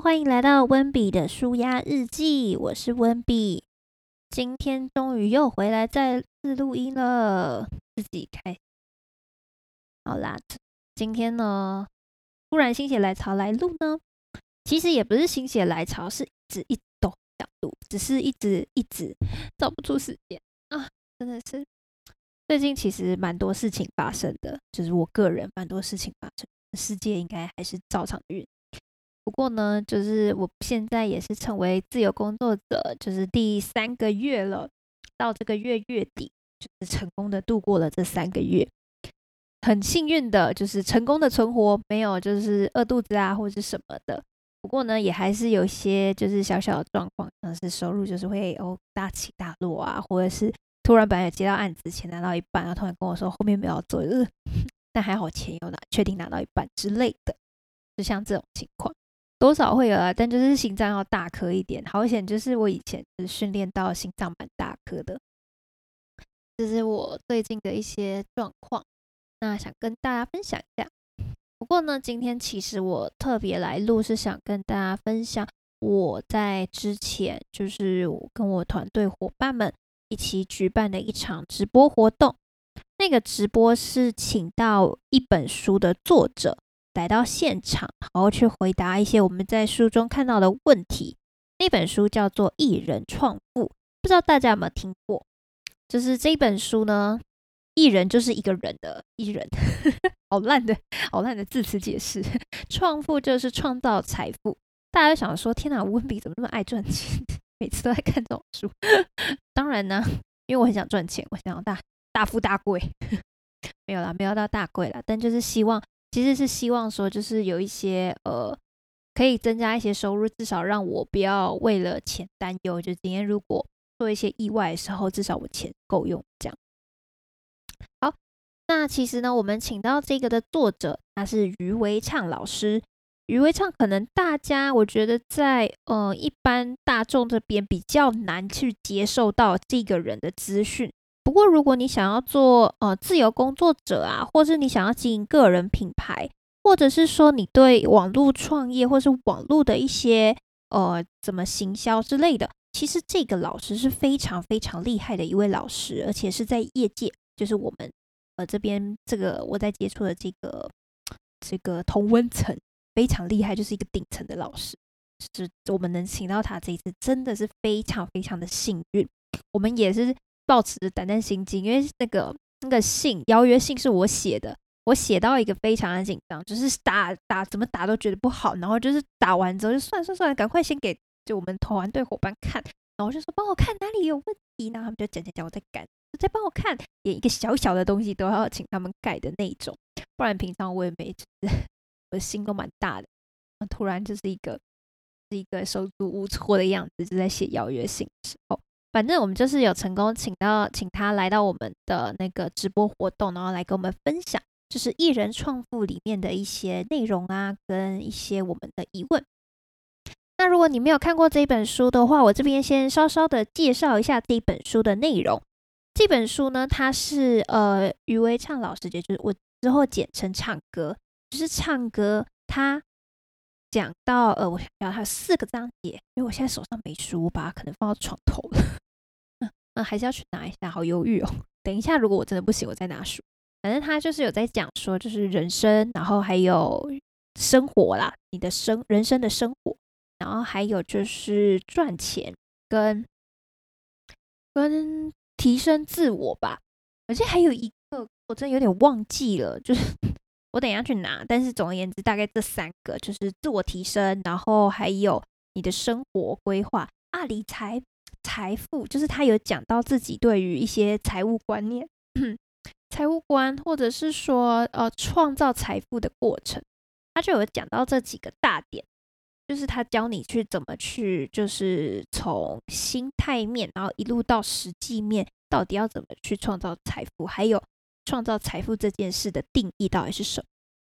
欢迎来到温比的舒压日记，我是温比。今天终于又回来再次录音了，自己开。好啦，今天呢，突然心血来潮来录呢，其实也不是心血来潮，是一直一都想录，只是一直一直找不出时间啊，真的是。最近其实蛮多事情发生的，就是我个人蛮多事情发生，世界应该还是照常运。不过呢，就是我现在也是成为自由工作者，就是第三个月了。到这个月月底，就是成功的度过了这三个月，很幸运的，就是成功的存活，没有就是饿肚子啊或者是什么的。不过呢，也还是有些就是小小的状况，像是收入就是会哦大起大落啊，或者是突然本来接到案子，钱拿到一半，然后突然跟我说后面没有做，呃，但还好钱有拿，确定拿到一半之类的，就像这种情况。多少会有啊，但就是心脏要大颗一点。好险，就是我以前是训练到心脏蛮大颗的，这是我最近的一些状况。那想跟大家分享一下。不过呢，今天其实我特别来录，是想跟大家分享我在之前就是我跟我团队伙伴们一起举办的一场直播活动。那个直播是请到一本书的作者。来到现场，然后去回答一些我们在书中看到的问题。那本书叫做《艺人创富》，不知道大家有没有听过？就是这本书呢，艺人就是一个人的艺人，好烂的好烂的字词解释。创富就是创造财富。大家想说，天哪，温比怎么那么爱赚钱？每次都在看这种书。当然呢，因为我很想赚钱，我想要大大富大贵。没有啦，没有到大贵啦，但就是希望。其实是希望说，就是有一些呃，可以增加一些收入，至少让我不要为了钱担忧。就今天如果做一些意外的时候，至少我钱够用。这样好。那其实呢，我们请到这个的作者，他是余维畅老师。余维畅可能大家我觉得在呃一般大众这边比较难去接受到这个人的资讯。不过，如果你想要做呃自由工作者啊，或是你想要经营个人品牌，或者是说你对网络创业或是网络的一些呃怎么行销之类的，其实这个老师是非常非常厉害的一位老师，而且是在业界，就是我们呃这边这个我在接触的这个这个同温层非常厉害，就是一个顶层的老师，是我们能请到他这一次真的是非常非常的幸运，我们也是。抱持着胆战心惊，因为那个那个信邀约信是我写的，我写到一个非常的紧张，就是打打怎么打都觉得不好，然后就是打完之后就算算算了，赶快先给就我们团队伙伴看，然后就说帮我看哪里有问题，然后他们就讲讲讲，我在改，再帮我看，连一个小小的东西都要请他们改的那种，不然平常我也没，我的心都蛮大的，突然就是一个是一个手足无措的样子，就在写邀约信的时候。反正我们就是有成功请到，请他来到我们的那个直播活动，然后来跟我们分享，就是艺人创富里面的一些内容啊，跟一些我们的疑问。那如果你没有看过这本书的话，我这边先稍稍的介绍一下这本书的内容。这本书呢，它是呃余维畅老师，也就是我之后简称唱歌，就是唱歌。他讲到呃，我想要它四个章节，因为我现在手上没书，我把它可能放到床头了。嗯，还是要去拿一下，好犹豫哦。等一下，如果我真的不行，我再拿书。反正他就是有在讲说，就是人生，然后还有生活啦，你的生人生的生活，然后还有就是赚钱跟跟提升自我吧。而且还有一个，我真的有点忘记了，就是 我等一下去拿。但是总而言之，大概这三个就是自我提升，然后还有你的生活规划啊，理财。财富就是他有讲到自己对于一些财务观念、财务观，或者是说呃创造财富的过程，他就有讲到这几个大点，就是他教你去怎么去，就是从心态面，然后一路到实际面，到底要怎么去创造财富，还有创造财富这件事的定义到底是什么？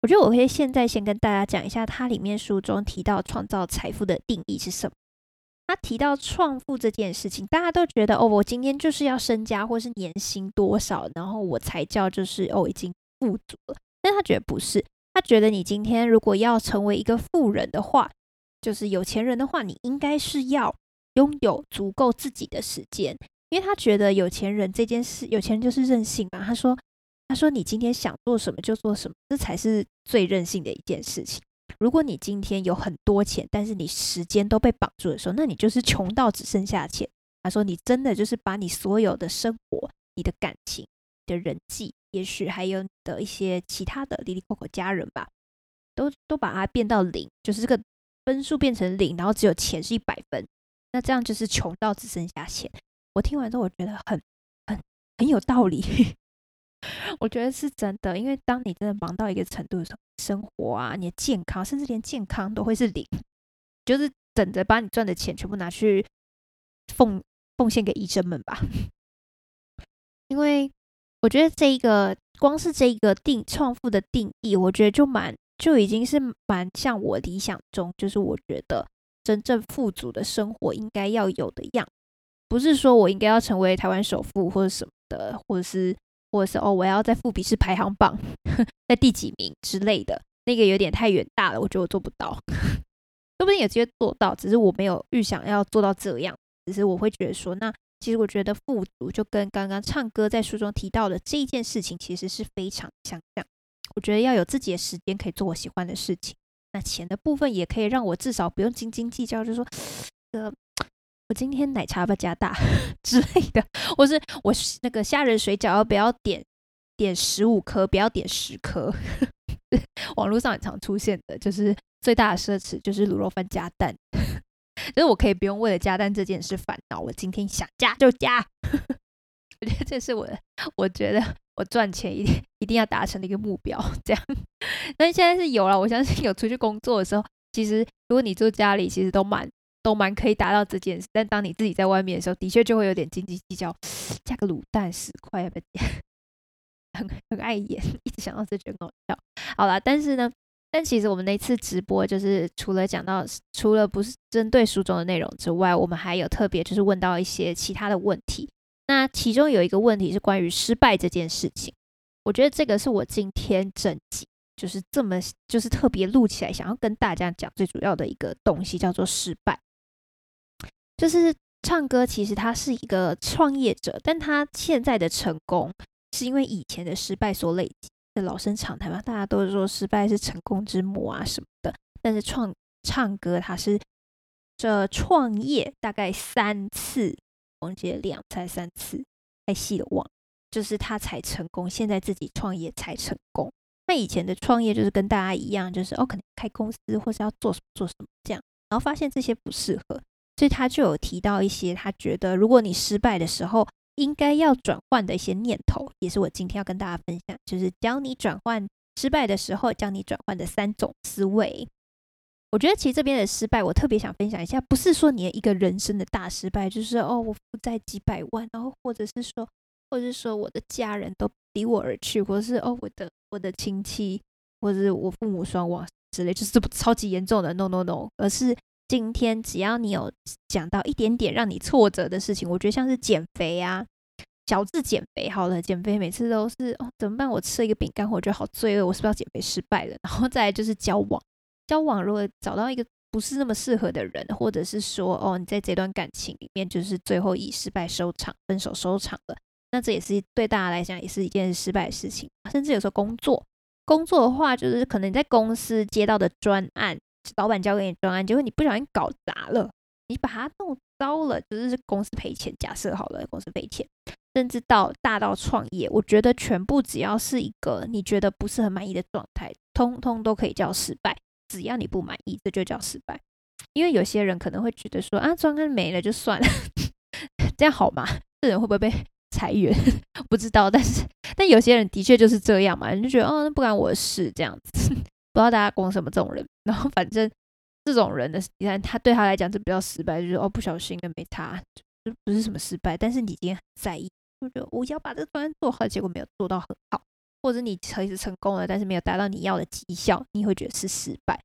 我觉得我可以现在先跟大家讲一下，它里面书中提到创造财富的定义是什么。他提到创富这件事情，大家都觉得哦，我今天就是要身家或是年薪多少，然后我才叫就是哦已经富足了。但他觉得不是，他觉得你今天如果要成为一个富人的话，就是有钱人的话，你应该是要拥有足够自己的时间，因为他觉得有钱人这件事，有钱人就是任性嘛。他说，他说你今天想做什么就做什么，这才是最任性的一件事情。如果你今天有很多钱，但是你时间都被绑住的时候，那你就是穷到只剩下钱。他说，你真的就是把你所有的生活、你的感情、你的人际，也许还有的一些其他的离离口口家人吧。都都把它变到零，就是这个分数变成零，然后只有钱是一百分，那这样就是穷到只剩下钱。我听完之后，我觉得很很很有道理，我觉得是真的。因为当你真的忙到一个程度的时候，生活啊，你的健康，甚至连健康都会是零，就是等着把你赚的钱全部拿去奉奉献给医生们吧。因为我觉得这一个光是这一个定创富的定义，我觉得就蛮。就已经是蛮像我理想中，就是我觉得真正富足的生活应该要有的样。不是说我应该要成为台湾首富或者什么的，或者是或者是哦，我要在复比士排行榜在第几名之类的，那个有点太远大了，我觉得我做不到。说不定有机会做到，只是我没有预想要做到这样。只是我会觉得说，那其实我觉得富足就跟刚刚唱歌在书中提到的这一件事情，其实是非常相像。我觉得要有自己的时间可以做我喜欢的事情，那钱的部分也可以让我至少不用斤斤计较，就说，呃，我今天奶茶要不加大 之类的，或是我那个虾仁水饺要不要点点十五颗，不要点十颗。网络上很常出现的就是最大的奢侈就是卤肉饭加蛋，就是我可以不用为了加蛋这件事烦恼，我今天想加就加。我觉得这是我，我觉得我赚钱一定一定要达成的一个目标。这样，但现在是有了。我相信有出去工作的时候，其实如果你住家里，其实都蛮都蛮可以达到这件事。但当你自己在外面的时候，的确就会有点斤斤计较，加个卤蛋十块要不要？很很碍眼，一直想到这句搞笑。好了，但是呢，但其实我们那次直播就是除了讲到，除了不是针对书中的内容之外，我们还有特别就是问到一些其他的问题。那其中有一个问题是关于失败这件事情，我觉得这个是我今天整集就是这么就是特别录起来，想要跟大家讲最主要的一个东西，叫做失败。就是唱歌，其实他是一个创业者，但他现在的成功是因为以前的失败所累积。老生常谈嘛，大家都是说失败是成功之母啊什么的。但是创唱歌，他是这创业大概三次。忘记两才三次，太细了忘，就是他才成功，现在自己创业才成功。那以前的创业就是跟大家一样，就是哦，可能开公司或是要做什么做什么这样，然后发现这些不适合，所以他就有提到一些他觉得如果你失败的时候应该要转换的一些念头，也是我今天要跟大家分享，就是教你转换失败的时候教你转换的三种思维。我觉得其实这边的失败，我特别想分享一下，不是说你的一个人生的大失败，就是哦，我负债几百万，然后或者是说，或者是说我的家人都离我而去，或者是哦，我的我的亲戚，或者是我父母双亡之类，就是这超级严重的，no no no，而是今天只要你有讲到一点点让你挫折的事情，我觉得像是减肥啊，小智减肥好了，减肥每次都是哦怎么办？我吃了一个饼干，我觉得好罪恶，我是不是要减肥失败了？然后再来就是交往。交往如果找到一个不是那么适合的人，或者是说哦，你在这段感情里面就是最后以失败收场、分手收场了，那这也是对大家来讲也是一件失败的事情。甚至有时候工作，工作的话就是可能你在公司接到的专案，老板交给你专案，结果你不小心搞砸了，你把它弄糟了，就是公司赔钱。假设好了，公司赔钱，甚至到大到创业，我觉得全部只要是一个你觉得不是很满意的状态，通通都可以叫失败。只要你不满意，这就叫失败。因为有些人可能会觉得说啊，专案没了就算了，这样好吗？这人会不会被裁员？不知道。但是，但有些人的确就是这样嘛，你就觉得哦，那不关我的事这样子。不知道大家公什么这种人。然后，反正这种人的，你看他对他来讲就比较失败，就是哦不小心的没他，就不是什么失败。但是你今天很在意，就觉得我要把这个专案做好，结果没有做到很好。或者你其实成功了，但是没有达到你要的绩效，你会觉得是失败。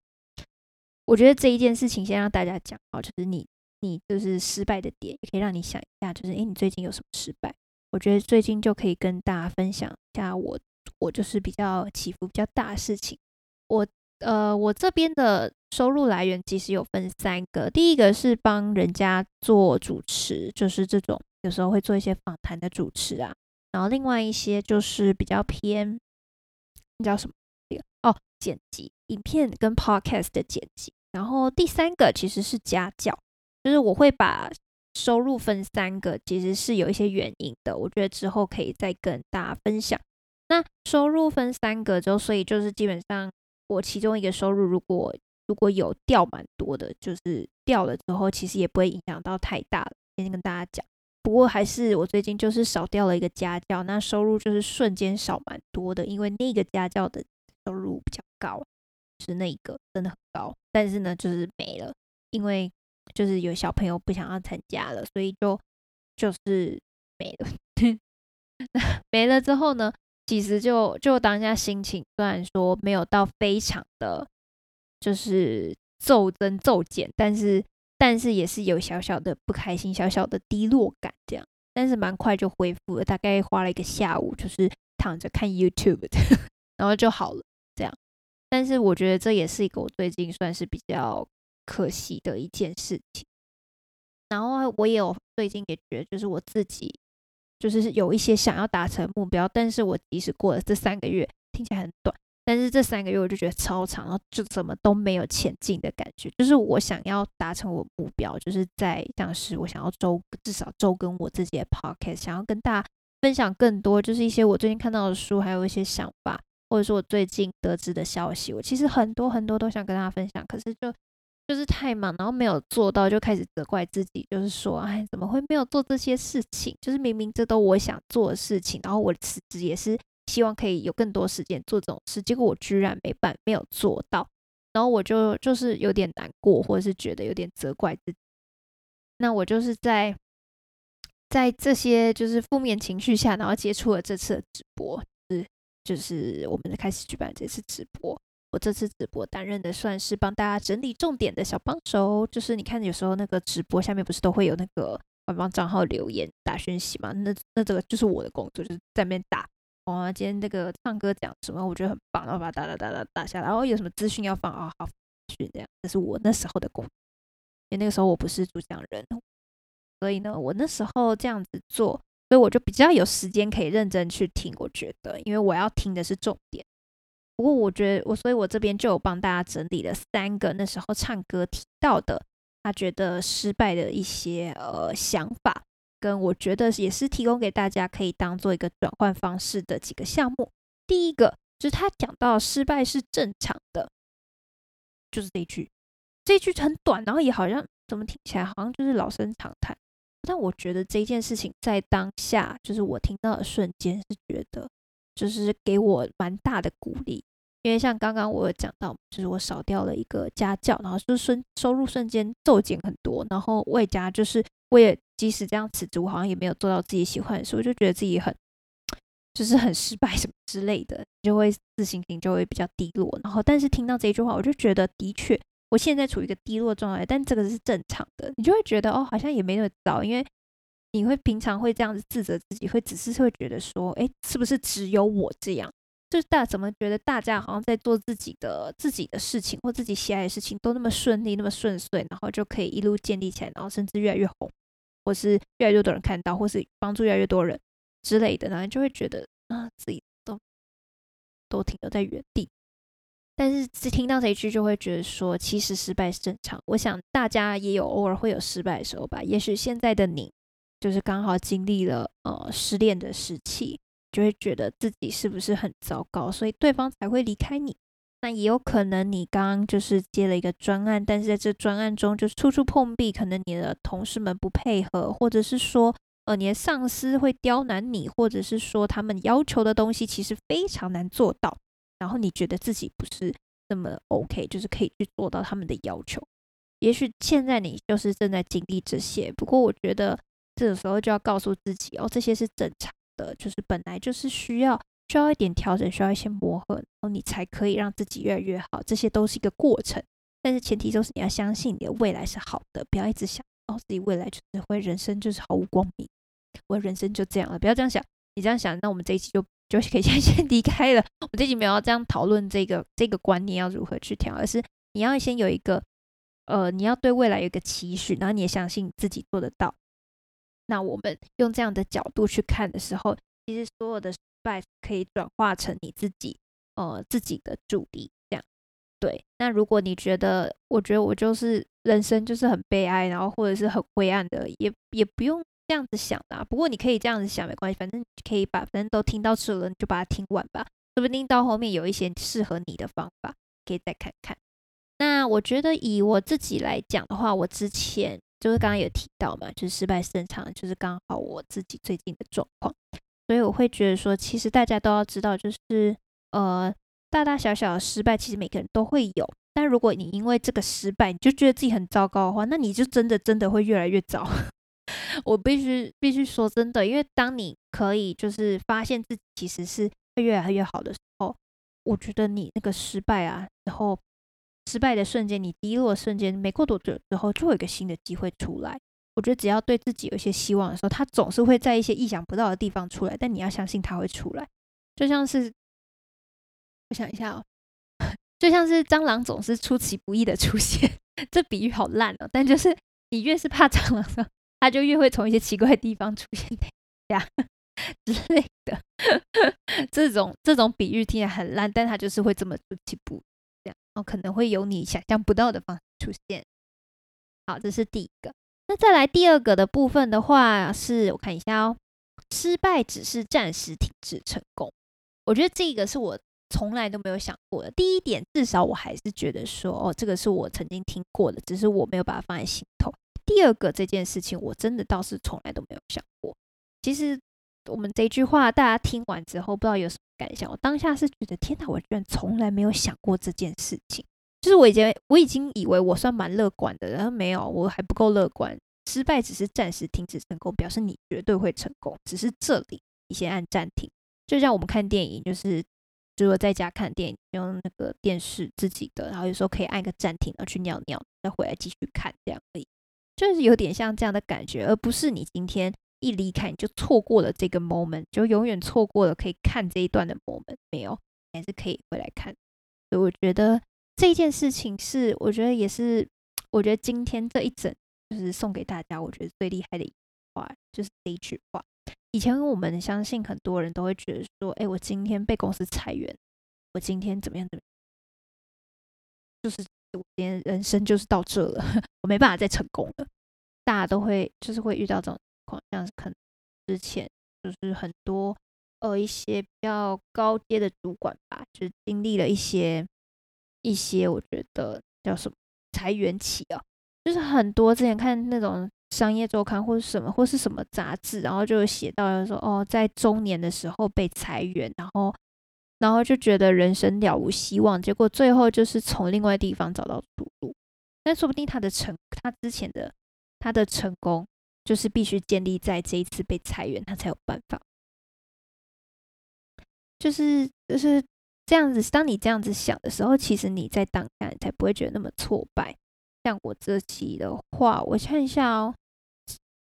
我觉得这一件事情先让大家讲哦，就是你你就是失败的点，也可以让你想一下，就是诶，你最近有什么失败？我觉得最近就可以跟大家分享一下我我就是比较起伏比较大的事情。我呃，我这边的收入来源其实有分三个，第一个是帮人家做主持，就是这种有时候会做一些访谈的主持啊，然后另外一些就是比较偏，那叫什么？哦，剪辑影片跟 podcast 的剪辑。然后第三个其实是家教，就是我会把收入分三个，其实是有一些原因的，我觉得之后可以再跟大家分享。那收入分三个之后，所以就是基本上。我其中一个收入如果如果有掉蛮多的，就是掉了之后，其实也不会影响到太大了。先跟大家讲，不过还是我最近就是少掉了一个家教，那收入就是瞬间少蛮多的，因为那个家教的收入比较高，是那个真的很高，但是呢就是没了，因为就是有小朋友不想要参加了，所以就就是没了。没了之后呢？其实就就当下心情，虽然说没有到非常的，就是骤增骤减，但是但是也是有小小的不开心、小小的低落感这样。但是蛮快就恢复了，大概花了一个下午，就是躺着看 YouTube，然后就好了这样。但是我觉得这也是一个我最近算是比较可惜的一件事情。然后我也有最近也觉得，就是我自己。就是有一些想要达成目标，但是我即使过了这三个月，听起来很短，但是这三个月我就觉得超长，然后就怎么都没有前进的感觉。就是我想要达成我目标，就是在像是我想要周至少周更我自己的 podcast，想要跟大家分享更多，就是一些我最近看到的书，还有一些想法，或者说我最近得知的消息，我其实很多很多都想跟大家分享，可是就。就是太忙，然后没有做到，就开始责怪自己，就是说，哎，怎么会没有做这些事情？就是明明这都我想做的事情，然后我辞职也是希望可以有更多时间做这种事，结果我居然没办没有做到，然后我就就是有点难过，或者是觉得有点责怪自己。那我就是在在这些就是负面情绪下，然后接触了这次的直播，是就是我们开始举办这次直播。我这次直播担任的算是帮大家整理重点的小帮手，就是你看有时候那个直播下面不是都会有那个官方账号留言打讯息吗？那那这个就是我的工作，就是在那边打。哦，今天那个唱歌讲什么，我觉得很棒，然后把它打打打打打下来。然后有什么资讯要放啊，好讯这样。这是我那时候的工，因为那个时候我不是主讲人，所以呢，我那时候这样子做，所以我就比较有时间可以认真去听。我觉得，因为我要听的是重点。不过我觉得我，所以我这边就有帮大家整理了三个那时候唱歌提到的，他觉得失败的一些呃想法，跟我觉得也是提供给大家可以当做一个转换方式的几个项目。第一个就是他讲到失败是正常的，就是这一句，这一句很短，然后也好像怎么听起来好像就是老生常谈，但我觉得这件事情在当下，就是我听到的瞬间是觉得。就是给我蛮大的鼓励，因为像刚刚我有讲到，就是我少掉了一个家教，然后就瞬收入瞬间骤减很多，然后外加就是我也即使这样辞职，我好像也没有做到自己喜欢的事，我就觉得自己很就是很失败什么之类的，就会自信心就会比较低落。然后但是听到这一句话，我就觉得的确我现在处于一个低落状态，但这个是正常的，你就会觉得哦，好像也没那么糟，因为。你会平常会这样子自责自己，会只是会觉得说，哎，是不是只有我这样？就是大家怎么觉得大家好像在做自己的自己的事情或自己喜爱的事情都那么顺利那么顺遂，然后就可以一路建立起来，然后甚至越来越红，或是越来越多人看到，或是帮助越来越多人之类的，然后就会觉得啊，自己都都停留在原地。但是只听到这一句，就会觉得说，其实失败是正常。我想大家也有偶尔会有失败的时候吧。也许现在的你。就是刚好经历了呃失恋的时期，就会觉得自己是不是很糟糕，所以对方才会离开你。那也有可能你刚刚就是接了一个专案，但是在这专案中就是处处碰壁，可能你的同事们不配合，或者是说呃你的上司会刁难你，或者是说他们要求的东西其实非常难做到，然后你觉得自己不是那么 OK，就是可以去做到他们的要求。也许现在你就是正在经历这些，不过我觉得。这个时候就要告诉自己哦，这些是正常的，就是本来就是需要需要一点调整，需要一些磨合，然后你才可以让自己越来越好。这些都是一个过程，但是前提就是你要相信你的未来是好的，不要一直想哦自己未来就是会人生就是毫无光明，我人生就这样了，不要这样想。你这样想，那我们这一期就就可以 先先离开了。我这集没有要这样讨论这个这个观念要如何去调，而是你要先有一个呃，你要对未来有一个期许，然后你也相信自己做得到。那我们用这样的角度去看的时候，其实所有的失败可以转化成你自己呃自己的助力。这样对。那如果你觉得，我觉得我就是人生就是很悲哀，然后或者是很灰暗的，也也不用。这样子想的，不过你可以这样子想，没关系，反正可以把反正都听到这了，你就把它听完吧，说不定到后面有一些适合你的方法，可以再看看。那我觉得以我自己来讲的话，我之前就是刚刚有提到嘛，就是失败是正常，就是刚好我自己最近的状况，所以我会觉得说，其实大家都要知道，就是呃大大小小的失败，其实每个人都会有，但如果你因为这个失败，你就觉得自己很糟糕的话，那你就真的真的会越来越糟。我必须必须说真的，因为当你可以就是发现自己其实是会越来越好的时候，我觉得你那个失败啊，然后失败的瞬间，你低落的瞬间，没过多久之后，就有一个新的机会出来。我觉得只要对自己有一些希望的时候，它总是会在一些意想不到的地方出来。但你要相信它会出来，就像是我想一下哦，就像是蟑螂总是出其不意的出现。这比喻好烂哦，但就是你越是怕蟑螂的。他就越会从一些奇怪的地方出现，呀之类的。这种这种比喻听起来很烂，但他就是会这么出其不这样，哦，可能会有你想象不到的方式出现。好，这是第一个。那再来第二个的部分的话，是我看一下哦，失败只是暂时停止成功。我觉得这个是我从来都没有想过的。第一点，至少我还是觉得说，哦，这个是我曾经听过的，只是我没有把它放在心头。第二个这件事情，我真的倒是从来都没有想过。其实我们这句话，大家听完之后，不知道有什么感想。我当下是觉得，天哪，我居然从来没有想过这件事情。就是我以前我已经以为我算蛮乐观的，然后没有，我还不够乐观。失败只是暂时停止成功，表示你绝对会成功。只是这里你先按暂停，就像我们看电影，就是如果在家看电影，用那个电视自己的，然后有时候可以按个暂停，然后去尿尿，再回来继续看，这样可以。就是有点像这样的感觉，而不是你今天一离开你就错过了这个 moment，就永远错过了可以看这一段的 moment。没有，还是可以回来看。所以我觉得这件事情是，我觉得也是，我觉得今天这一整就是送给大家，我觉得最厉害的一句话就是这一句话。以前我们相信很多人都会觉得说，哎，我今天被公司裁员，我今天怎么样怎么，就是。我今天人生就是到这了，我没办法再成功了。大家都会就是会遇到这种况，像是可能之前就是很多呃一些比较高阶的主管吧，就是经历了一些一些我觉得叫什么裁员期啊，就是很多之前看那种商业周刊或者什么或是什么杂志，然后就写到说哦，在中年的时候被裁员，然后。然后就觉得人生了无希望，结果最后就是从另外地方找到出路。但说不定他的成，他之前的他的成功，就是必须建立在这一次被裁员，他才有办法。就是就是这样子。当你这样子想的时候，其实你在当下才不会觉得那么挫败。像我这期的话，我看一下哦。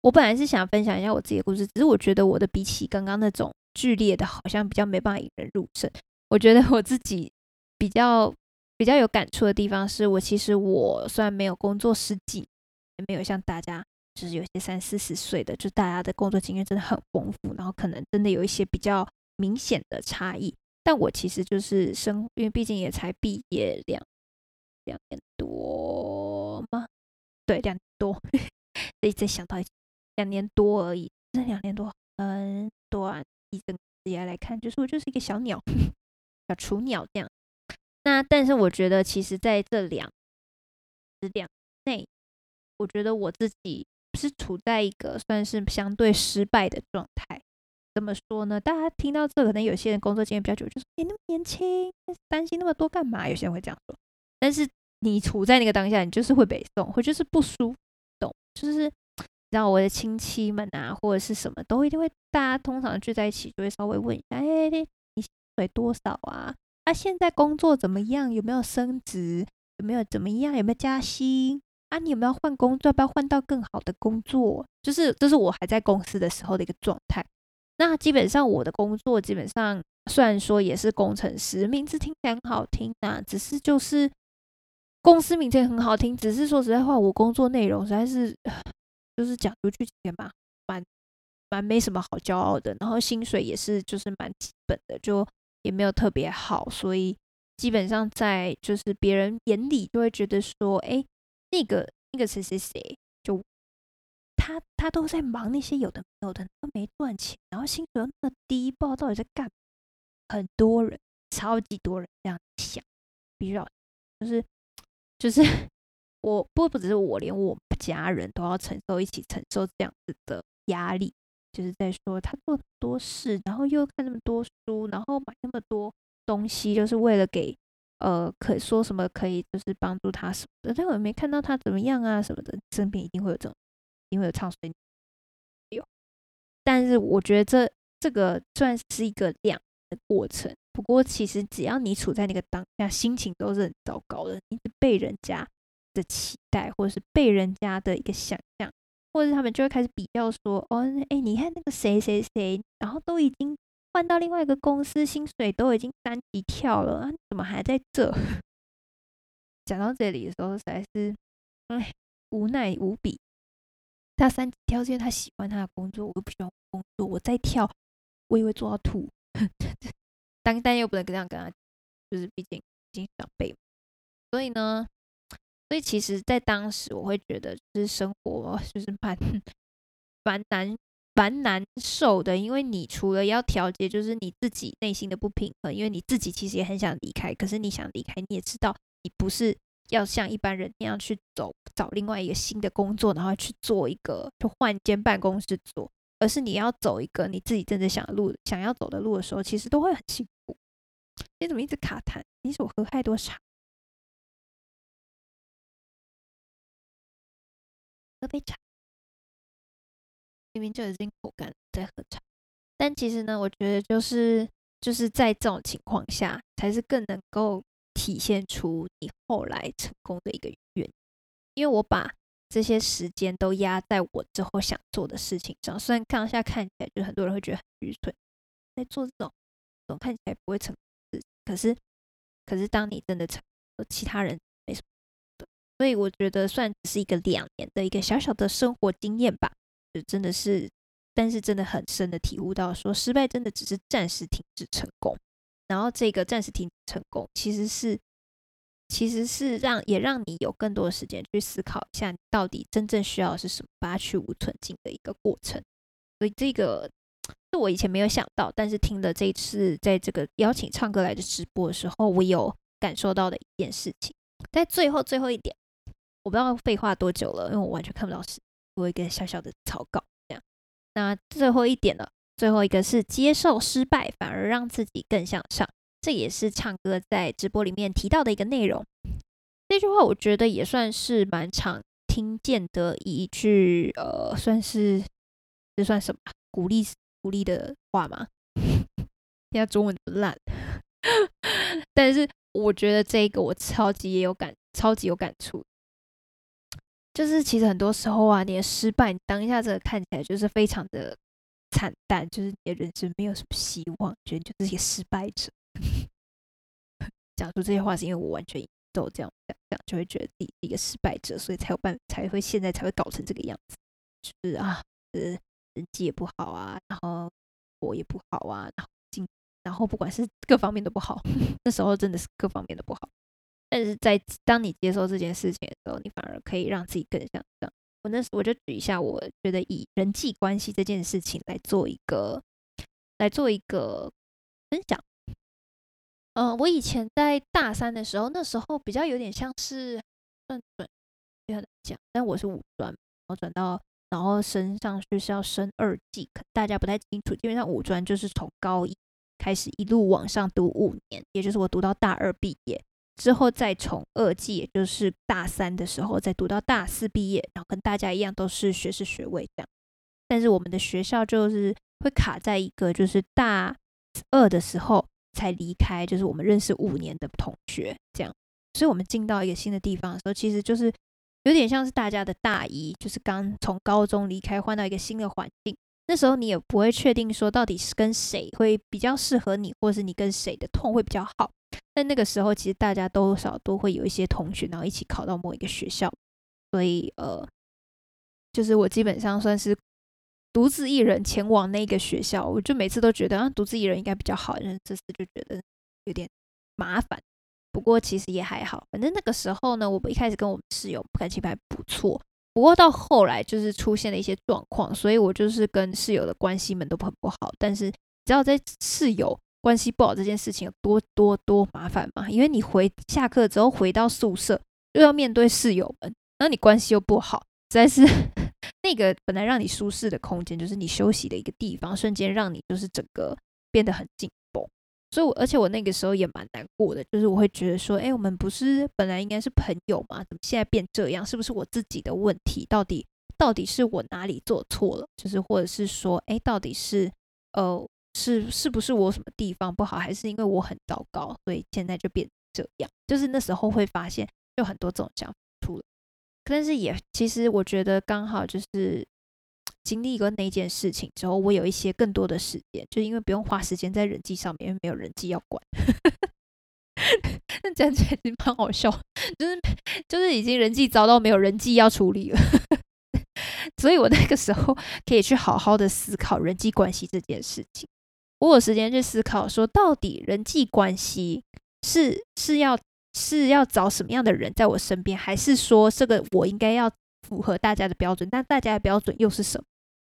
我本来是想分享一下我自己的故事，只是我觉得我的比起刚刚那种。剧烈的，好像比较没办法引人入胜。我觉得我自己比较比较有感触的地方，是我其实我虽然没有工作十几，也没有像大家就是有些三四十岁的，就大家的工作经验真的很丰富，然后可能真的有一些比较明显的差异。但我其实就是生，因为毕竟也才毕业两两年多吗？对，两年多，所以再想到两年多而已，这两年多很短。一整职业来看，就是我就是一个小鸟，小雏鸟这样。那但是我觉得，其实在这两两内，我觉得我自己是处在一个算是相对失败的状态。怎么说呢？大家听到这，可能有些人工作经验比较久，就说：“你那么年轻，担心那么多干嘛？”有些人会这样说。但是你处在那个当下，你就是会被送，或就是不舒服，懂？就是。让我的亲戚们啊，或者是什么，都一定会，大家通常聚在一起，就会稍微问一下，哎，你薪水多少啊？啊，现在工作怎么样？有没有升职？有没有怎么样？有没有加薪？啊，你有没有换工作？要不要换到更好的工作？就是，这是我还在公司的时候的一个状态。那基本上我的工作基本上虽然说也是工程师，名字听起来很好听啊，只是就是公司名字也很好听，只是说实在话，我工作内容实在是就是讲出去也蛮蛮蛮没什么好骄傲的，然后薪水也是就是蛮基本的，就也没有特别好，所以基本上在就是别人眼里就会觉得说，哎，那个那个谁谁谁就。他他都在忙那些有的没有的，都没赚钱，然后薪水又那么低，不知道到底在干。很多人，超级多人这样想，必须要就是就是 我，不不只是我，连我家人都要承受一起承受这样子的压力。就是在说他做很多事，然后又看那么多书，然后买那么多东西，就是为了给呃，可以说什么可以就是帮助他什么的，但我没看到他怎么样啊什么的，身边一定会有这种。因为有唱衰有，但是我觉得这这个算是一个两的过程。不过其实只要你处在那个当下，心情都是很糟糕的。你是被人家的期待，或者是被人家的一个想象，或者他们就会开始比较说：“哦，哎，你看那个谁谁谁，然后都已经换到另外一个公司，薪水都已经三级跳了，怎么还在这？” 讲到这里的时候，实在是哎无奈无比。他三级跳，是因为他喜欢他的工作，我又不喜欢工作，我再跳，我也会做到吐。当但又不能这样跟他，就是毕竟已经长辈，所以呢，所以其实，在当时我会觉得，就是生活就是蛮 蛮难蛮难受的，因为你除了要调节，就是你自己内心的不平衡，因为你自己其实也很想离开，可是你想离开，你也知道你不是。要像一般人那样去走，找另外一个新的工作，然后去做一个，就换间办公室做，而是你要走一个你自己真正想路、想要走的路的时候，其实都会很辛苦。你怎么一直卡痰？你是我喝太多茶？喝杯茶，明明就已经口干在喝茶，但其实呢，我觉得就是就是在这种情况下，才是更能够。体现出你后来成功的一个原因，因为我把这些时间都压在我之后想做的事情上。虽然当下看起来就很多人会觉得很愚蠢，在做这种总看起来不会成功的事，可是可是当你真的成，其他人没什么。所以我觉得算只是一个两年的一个小小的生活经验吧，真的是，但是真的很深的体悟到，说失败真的只是暂时停止成功。然后这个暂时停成功，其实是其实是让也让你有更多的时间去思考一下，到底真正需要的是什么，把它去无存进的一个过程。所以这个是我以前没有想到，但是听了这一次在这个邀请唱歌来的直播的时候，我有感受到的一件事情。在最后最后一点，我不知道废话多久了，因为我完全看不到时，做一个小小的草稿这样。那最后一点了。最后一个是接受失败，反而让自己更向上，这也是唱歌在直播里面提到的一个内容。这句话我觉得也算是蛮常听见的一句，呃，算是这算什么鼓励鼓励的话吗？现在中文不烂，但是我觉得这个我超级也有感，超级有感触。就是其实很多时候啊，你的失败，当下这个看起来就是非常的。惨淡，就是你的人生没有什么希望，觉得就是一个失败者。讲出这些话是因为我完全都这样讲，就会觉得自己是一个失败者，所以才有办才会现在才会搞成这个样子。就是啊，呃，人际也不好啊，然后我也不好啊，然后经，然后不管是各方面都不好。那时候真的是各方面都不好，但是在当你接受这件事情的时候，你反而可以让自己更像这样。我那时我就举一下，我觉得以人际关系这件事情来做一个来做一个分享。嗯，我以前在大三的时候，那时候比较有点像是算转这样讲，但我是五专，然后转到然后升上去是要升二技，可大家不太清楚。基本上五专就是从高一开始一路往上读五年，也就是我读到大二毕业。之后再从二季，也就是大三的时候，再读到大四毕业，然后跟大家一样都是学士学位这样。但是我们的学校就是会卡在一个，就是大二的时候才离开，就是我们认识五年的同学这样。所以，我们进到一个新的地方的时候，其实就是有点像是大家的大一，就是刚从高中离开，换到一个新的环境，那时候你也不会确定说到底是跟谁会比较适合你，或是你跟谁的痛会比较好。但那个时候其实大家多少都会有一些同学，然后一起考到某一个学校，所以呃，就是我基本上算是独自一人前往那个学校。我就每次都觉得啊，独自一人应该比较好，但是这次就觉得有点麻烦。不过其实也还好，反正那个时候呢，我一开始跟我们室友感情还不错。不过到后来就是出现了一些状况，所以我就是跟室友的关系们都很不好。但是知道在室友关系不好这件事情有多多多麻烦吗？因为你回下课之后回到宿舍，又要面对室友们，然后你关系又不好，实在是 那个本来让你舒适的空间，就是你休息的一个地方，瞬间让你就是整个变得很紧。所以，我而且我那个时候也蛮难过的，就是我会觉得说，哎，我们不是本来应该是朋友吗？怎么现在变这样？是不是我自己的问题？到底到底是我哪里做错了？就是或者是说，哎，到底是呃，是是不是我什么地方不好？还是因为我很糟糕，所以现在就变这样？就是那时候会发现，有很多这种想法出来。但是也其实我觉得刚好就是。经历过那件事情之后，我有一些更多的时间，就因为不用花时间在人际上面，因为没有人际要管。那讲起来是蛮好笑，就是就是已经人际遭到没有人际要处理了，所以我那个时候可以去好好的思考人际关系这件事情。我有时间去思考，说到底人际关系是是要是要找什么样的人在我身边，还是说这个我应该要符合大家的标准？但大家的标准又是什么？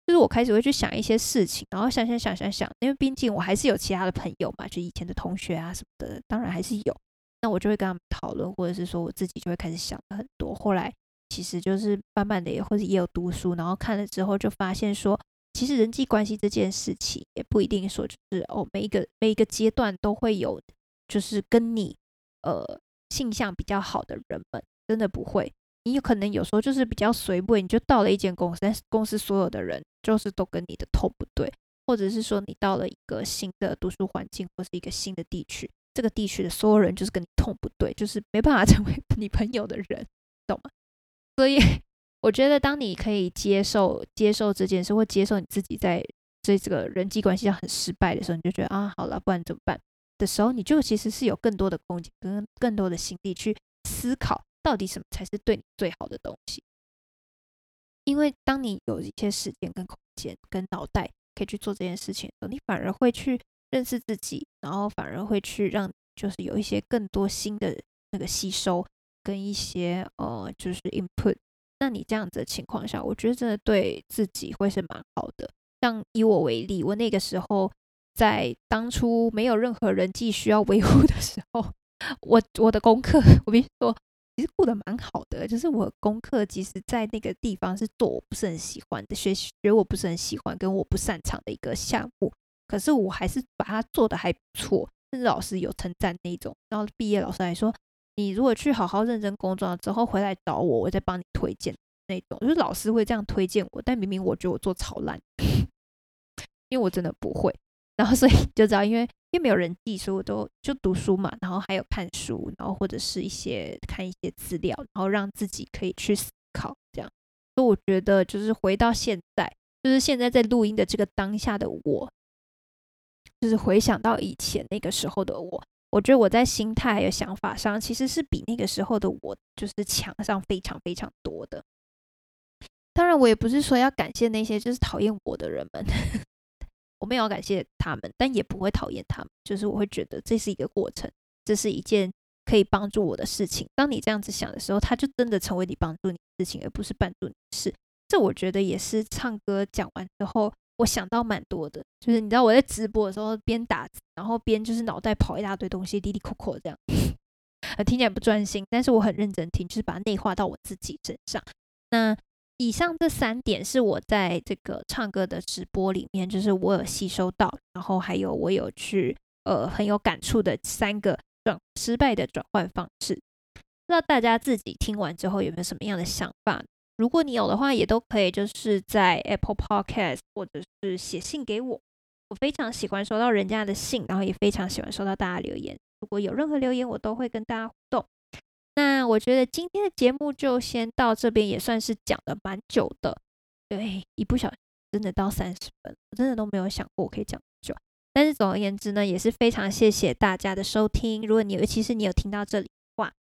就是我开始会去想一些事情，然后想想想想想，因为毕竟我还是有其他的朋友嘛，就以前的同学啊什么的，当然还是有。那我就会跟他们讨论，或者是说我自己就会开始想很多。后来其实就是慢慢的也或者也有读书，然后看了之后就发现说，其实人际关系这件事情也不一定说就是哦，每一个每一个阶段都会有，就是跟你呃性向比较好的人们，真的不会。你有可能有时候就是比较随便，你就到了一间公司，但是公司所有的人就是都跟你的头不对，或者是说你到了一个新的读书环境，或是一个新的地区，这个地区的所有人就是跟你痛不对，就是没办法 成为你朋友的人，懂吗？所以我觉得，当你可以接受接受这件事，或接受你自己在在这个人际关系上很失败的时候，你就觉得啊，好了，不然怎么办的时候，你就其实是有更多的空间跟更多的心力去思考。到底什么才是对你最好的东西？因为当你有一些时间、跟空间、跟脑袋可以去做这件事情的时候，你反而会去认识自己，然后反而会去让就是有一些更多新的那个吸收跟一些呃就是 input。那你这样子的情况下，我觉得真的对自己会是蛮好的。像以我为例，我那个时候在当初没有任何人际需要维护的时候，我我的功课，我跟你说。其实过得蛮好的，就是我功课其实，在那个地方是做我不是很喜欢的，学习学我不是很喜欢跟我不擅长的一个项目，可是我还是把它做的还不错，甚至老师有称赞那种。然后毕业老师还说，你如果去好好认真工作了之后回来找我，我再帮你推荐那种。就是老师会这样推荐我，但明明我觉得我做超烂，因为我真的不会。然后所以就知道，因为。因为没有人记，所以我都就读书嘛，然后还有看书，然后或者是一些看一些资料，然后让自己可以去思考，这样。所以我觉得就是回到现在，就是现在在录音的这个当下的我，就是回想到以前那个时候的我，我觉得我在心态还有想法上，其实是比那个时候的我就是强上非常非常多的。当然，我也不是说要感谢那些就是讨厌我的人们。我没有感谢他们，但也不会讨厌他们。就是我会觉得这是一个过程，这是一件可以帮助我的事情。当你这样子想的时候，它就真的成为你帮助你的事情，而不是帮助你的事。这我觉得也是唱歌讲完之后，我想到蛮多的。就是你知道我在直播的时候边打字，然后边就是脑袋跑一大堆东西，嘀嘀扣扣这样，听起来不专心，但是我很认真听，就是把它内化到我自己身上。那。以上这三点是我在这个唱歌的直播里面，就是我有吸收到，然后还有我有去呃很有感触的三个转失败的转换方式。不知道大家自己听完之后有没有什么样的想法？如果你有的话，也都可以就是在 Apple Podcast 或者是写信给我。我非常喜欢收到人家的信，然后也非常喜欢收到大家留言。如果有任何留言，我都会跟大家互动。那我觉得今天的节目就先到这边，也算是讲的蛮久的。对，一不小心真的到三十分，我真的都没有想过我可以讲久。但是总而言之呢，也是非常谢谢大家的收听。如果你尤其是你有听到这里的话，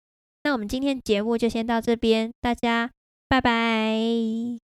那我们今天节目就先到这边，大家拜拜。